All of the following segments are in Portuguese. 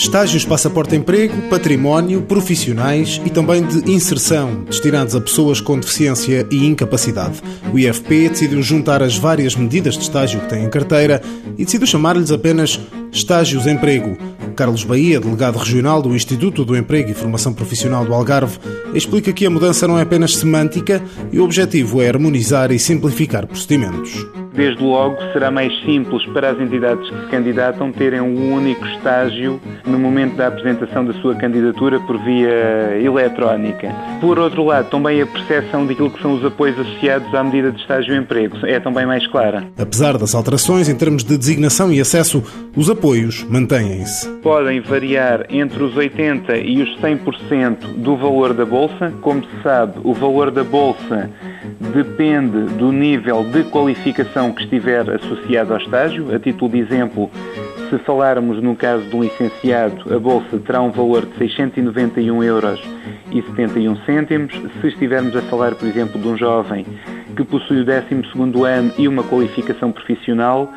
estágios passaporte emprego, património, profissionais e também de inserção, destinados a pessoas com deficiência e incapacidade. O IFP decidiu juntar as várias medidas de estágio que tem em carteira e decidiu chamar-lhes apenas estágios emprego. Carlos Bahia, delegado regional do Instituto do Emprego e Formação Profissional do Algarve, explica que a mudança não é apenas semântica e o objetivo é harmonizar e simplificar procedimentos. Desde logo, será mais simples para as entidades que se candidatam terem um único estágio no momento da apresentação da sua candidatura por via eletrónica. Por outro lado, também a percepção daquilo que são os apoios associados à medida de estágio e emprego é também mais clara. Apesar das alterações em termos de designação e acesso, os apoios mantêm-se. Podem variar entre os 80% e os 100% do valor da bolsa. Como se sabe, o valor da bolsa depende do nível de qualificação que estiver associado ao estágio. A título de exemplo, se falarmos no caso de um licenciado, a bolsa terá um valor de 691 euros e 71 cêntimos. Se estivermos a falar, por exemplo, de um jovem que possui o 12º ano e uma qualificação profissional,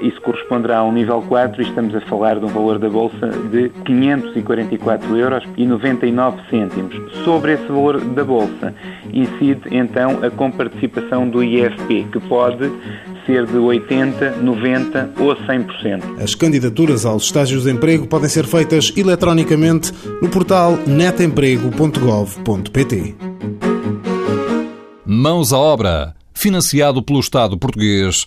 isso corresponderá a um nível 4 e estamos a falar de um valor da Bolsa de 544 euros e 99 cêntimos. Sobre esse valor da Bolsa incide então a comparticipação do IFP, que pode ser de 80, 90 ou 100%. As candidaturas aos estágios de emprego podem ser feitas eletronicamente no portal netemprego.gov.pt. Mãos à obra, financiado pelo Estado português